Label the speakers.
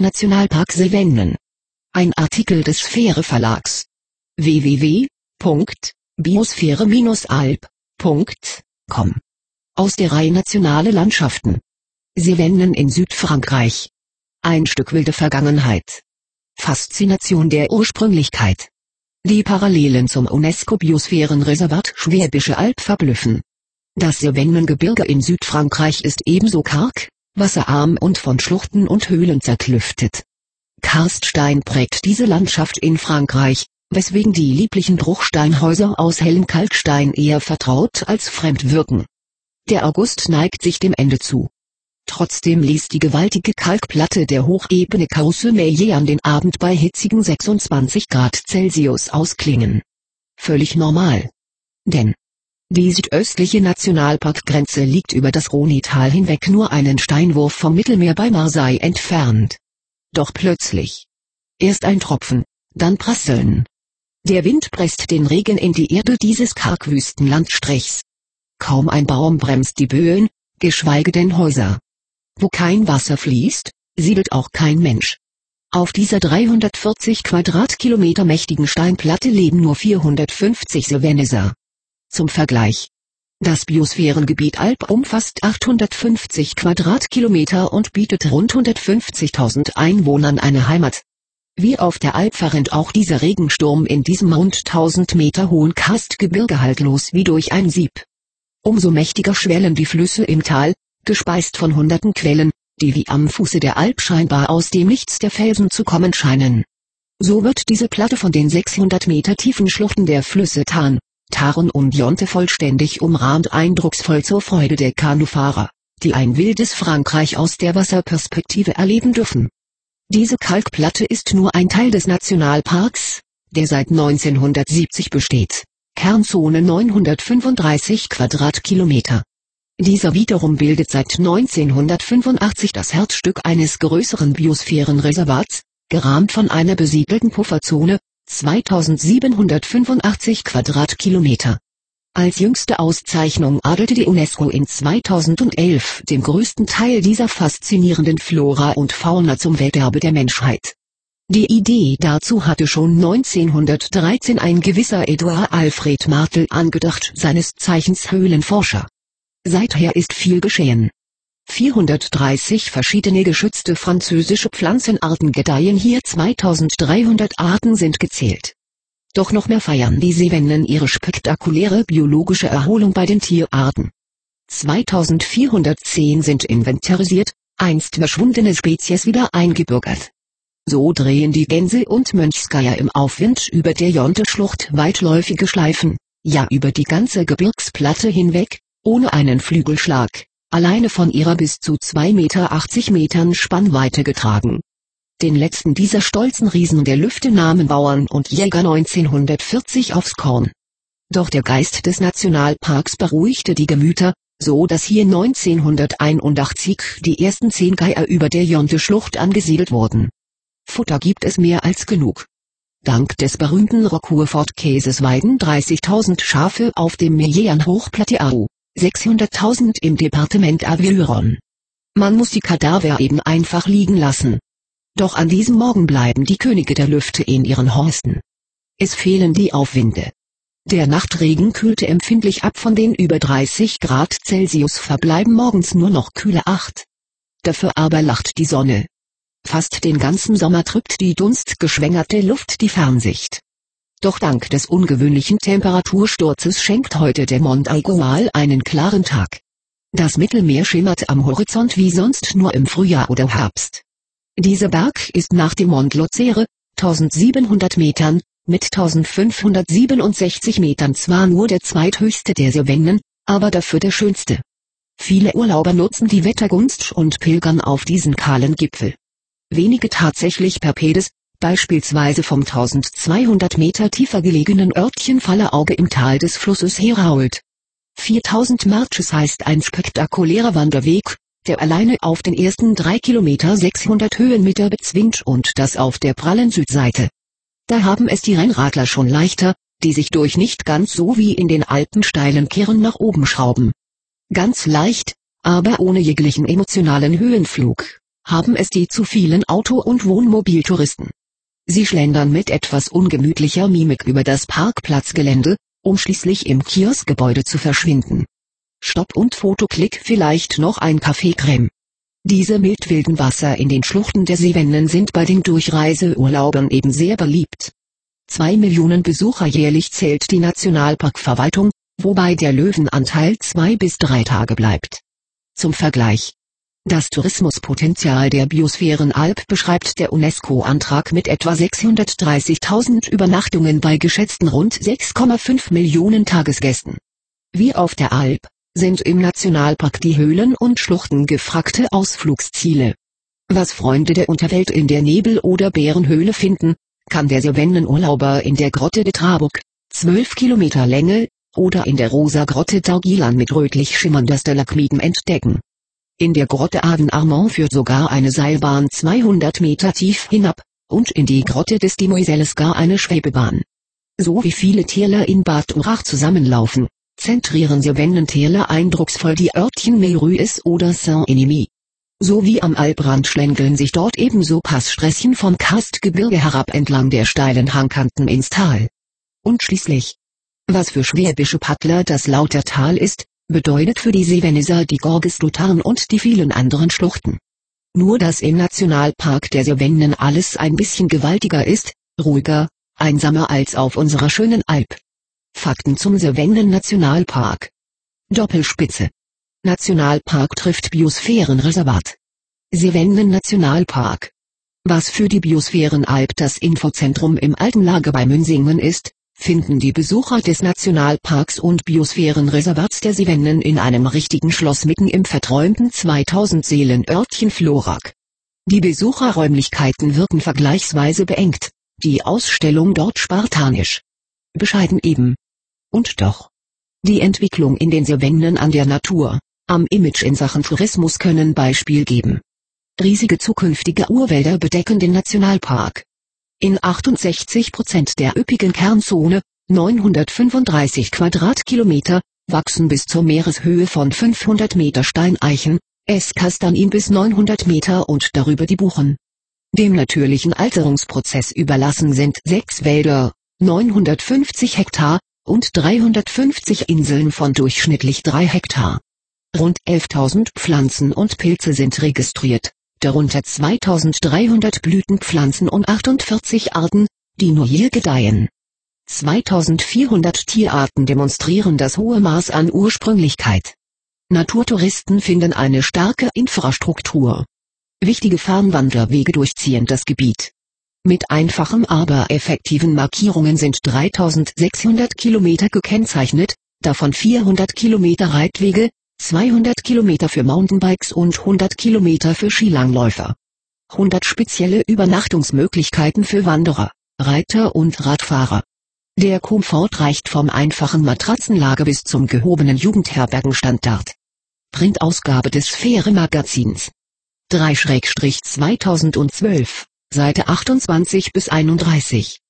Speaker 1: Nationalpark Sevennen. Ein Artikel des Sphäre Verlags. www.biosphäre-alb.com Aus der Reihe Nationale Landschaften. Sevennen in Südfrankreich. Ein Stück wilde Vergangenheit. Faszination der Ursprünglichkeit. Die Parallelen zum UNESCO-Biosphärenreservat Schwäbische Alb verblüffen. Das Sevennengebirge in Südfrankreich ist ebenso karg, wasserarm und von Schluchten und Höhlen zerklüftet. Karststein prägt diese Landschaft in Frankreich, weswegen die lieblichen Bruchsteinhäuser aus hellem Kalkstein eher vertraut als fremd wirken. Der August neigt sich dem Ende zu. Trotzdem ließ die gewaltige Kalkplatte der Hochebene Causse an den Abend bei hitzigen 26 Grad Celsius ausklingen. Völlig normal. Denn die südöstliche Nationalparkgrenze liegt über das Rhonital hinweg nur einen Steinwurf vom Mittelmeer bei Marseille entfernt. Doch plötzlich. Erst ein Tropfen, dann Prasseln. Der Wind presst den Regen in die Erde dieses Kargwüstenlandstrichs. Kaum ein Baum bremst die Böen, geschweige denn Häuser. Wo kein Wasser fließt, siedelt auch kein Mensch. Auf dieser 340 Quadratkilometer mächtigen Steinplatte leben nur 450 Seveneser. Zum Vergleich. Das Biosphärengebiet Alb umfasst 850 Quadratkilometer und bietet rund 150.000 Einwohnern eine Heimat. Wie auf der Alp verrennt auch dieser Regensturm in diesem rund 1000 Meter hohen Karstgebirge haltlos wie durch ein Sieb. Umso mächtiger schwellen die Flüsse im Tal, gespeist von hunderten Quellen, die wie am Fuße der Alp scheinbar aus dem Nichts der Felsen zu kommen scheinen. So wird diese Platte von den 600 Meter tiefen Schluchten der Flüsse Tarn, Tarn und Jonte vollständig umrahmt eindrucksvoll zur Freude der Kanufahrer, die ein wildes Frankreich aus der Wasserperspektive erleben dürfen. Diese Kalkplatte ist nur ein Teil des Nationalparks, der seit 1970 besteht. Kernzone 935 Quadratkilometer. Dieser wiederum bildet seit 1985 das Herzstück eines größeren Biosphärenreservats, gerahmt von einer besiedelten Pufferzone, 2785 Quadratkilometer. Als jüngste Auszeichnung adelte die UNESCO in 2011 den größten Teil dieser faszinierenden Flora und Fauna zum Welterbe der Menschheit. Die Idee dazu hatte schon 1913 ein gewisser Eduard Alfred Martel angedacht, seines Zeichens Höhlenforscher. Seither ist viel geschehen. 430 verschiedene geschützte französische Pflanzenarten gedeihen hier 2300 Arten sind gezählt. Doch noch mehr feiern die Sevennen ihre spektakuläre biologische Erholung bei den Tierarten. 2410 sind inventarisiert, einst verschwundene Spezies wieder eingebürgert. So drehen die Gänse und Mönchskeier im Aufwind über der Jonte-Schlucht weitläufige Schleifen, ja über die ganze Gebirgsplatte hinweg, ohne einen Flügelschlag, alleine von ihrer bis zu 2,80 Meter Metern Spannweite getragen. Den letzten dieser stolzen Riesen der Lüfte nahmen Bauern und Jäger 1940 aufs Korn. Doch der Geist des Nationalparks beruhigte die Gemüter, so dass hier 1981 die ersten zehn Geier über der Jonte-Schlucht angesiedelt wurden. Futter gibt es mehr als genug. Dank des berühmten Roquefort-Käses weiden 30.000 Schafe auf dem Meillern Hochplateau. 600.000 im Departement Aveyron. Man muss die Kadaver eben einfach liegen lassen. Doch an diesem Morgen bleiben die Könige der Lüfte in ihren Horsten. Es fehlen die Aufwinde. Der Nachtregen kühlte empfindlich ab von den über 30 Grad Celsius verbleiben morgens nur noch kühle 8. Dafür aber lacht die Sonne. Fast den ganzen Sommer trübt die dunstgeschwängerte Luft die Fernsicht. Doch dank des ungewöhnlichen Temperatursturzes schenkt heute der Mont Aigual einen klaren Tag. Das Mittelmeer schimmert am Horizont wie sonst nur im Frühjahr oder Herbst. Dieser Berg ist nach dem Mont Lozere, 1700 Metern, mit 1567 Metern zwar nur der zweithöchste der Sevennen, aber dafür der schönste. Viele Urlauber nutzen die Wettergunst und pilgern auf diesen kahlen Gipfel. Wenige tatsächlich per Pedes, beispielsweise vom 1200 Meter tiefer gelegenen Örtchen Fallerauge im Tal des Flusses Herault. 4000 Marches heißt ein spektakulärer Wanderweg, der alleine auf den ersten drei Kilometer 600 Höhenmeter bezwingt und das auf der prallen Südseite. Da haben es die Rennradler schon leichter, die sich durch nicht ganz so wie in den Alpen steilen Kehren nach oben schrauben. Ganz leicht, aber ohne jeglichen emotionalen Höhenflug. haben es die zu vielen Auto- und Wohnmobiltouristen. Sie schlendern mit etwas ungemütlicher Mimik über das Parkplatzgelände, um schließlich im Kioskgebäude zu verschwinden. Stopp und Fotoklick vielleicht noch ein Kaffeecreme. Diese mildwilden Wasser in den Schluchten der Sevennen sind bei den Durchreiseurlaubern eben sehr beliebt. Zwei Millionen Besucher jährlich zählt die Nationalparkverwaltung, wobei der Löwenanteil zwei bis drei Tage bleibt. Zum Vergleich. Das Tourismuspotenzial der Biosphärenalb beschreibt der UNESCO-Antrag mit etwa 630.000 Übernachtungen bei geschätzten rund 6,5 Millionen Tagesgästen. Wie auf der Alb, sind im Nationalpark die Höhlen und Schluchten gefragte Ausflugsziele. Was Freunde der Unterwelt in der Nebel- oder Bärenhöhle finden, kann der Savannenurlauber in der Grotte de Trabuc, 12 Kilometer Länge, oder in der Rosa Grotte Taugilan mit rötlich schimmernder Stalagmiten entdecken. In der Grotte Aven Armand führt sogar eine Seilbahn 200 Meter tief hinab, und in die Grotte des Demoiselles gar eine Schwebebahn. So wie viele Täler in Bad Urach zusammenlaufen, zentrieren Savannentäler eindrucksvoll die Örtchen Meruis oder Saint-Enemy. So wie am Albrand schlängeln sich dort ebenso Passsträßchen vom Karstgebirge herab entlang der steilen Hangkanten ins Tal. Und schließlich, was für schwäbische Paddler das Lautertal ist, bedeutet für die Seveneser die Gorges Lutarn und die vielen anderen Schluchten. Nur dass im Nationalpark der Sevennen alles ein bisschen gewaltiger ist, ruhiger, einsamer als auf unserer schönen Alp. Fakten zum Sevennen Nationalpark. Doppelspitze. Nationalpark trifft Biosphärenreservat. Sevennen Nationalpark. Was für die Biosphärenalb das Infozentrum im alten Lager bei Münsingen ist, finden die Besucher des Nationalparks und Biosphärenreservats der Sevennen in einem richtigen Schloss mitten im verträumten 2000 Seelen Örtchen Florak. Die Besucherräumlichkeiten wirken vergleichsweise beengt, die Ausstellung dort spartanisch. Bescheiden eben. Und doch. Die Entwicklung in den Sevennen an der Natur, am Image in Sachen Tourismus können Beispiel geben. Riesige zukünftige Urwälder bedecken den Nationalpark. In 68 Prozent der üppigen Kernzone, 935 Quadratkilometer, wachsen bis zur Meereshöhe von 500 Meter Steineichen, Esskastanin bis 900 Meter und darüber die Buchen. Dem natürlichen Alterungsprozess überlassen sind sechs Wälder, 950 Hektar, und 350 Inseln von durchschnittlich 3 Hektar. Rund 11.000 Pflanzen und Pilze sind registriert, darunter 2.300 Blütenpflanzen und 48 Arten, die nur hier gedeihen. 2400 Tierarten demonstrieren das hohe Maß an Ursprünglichkeit. Naturtouristen finden eine starke Infrastruktur. Wichtige Fernwanderwege durchziehen das Gebiet. Mit einfachen aber effektiven Markierungen sind 3600 Kilometer gekennzeichnet, davon 400 Kilometer Reitwege, 200 Kilometer für Mountainbikes und 100 Kilometer für Skilangläufer. 100 spezielle Übernachtungsmöglichkeiten für Wanderer, Reiter und Radfahrer. Der Komfort reicht vom einfachen Matratzenlager bis zum gehobenen Jugendherbergenstandard. Printausgabe des Sphäre-Magazins. 3-2012, Seite 28 bis 31.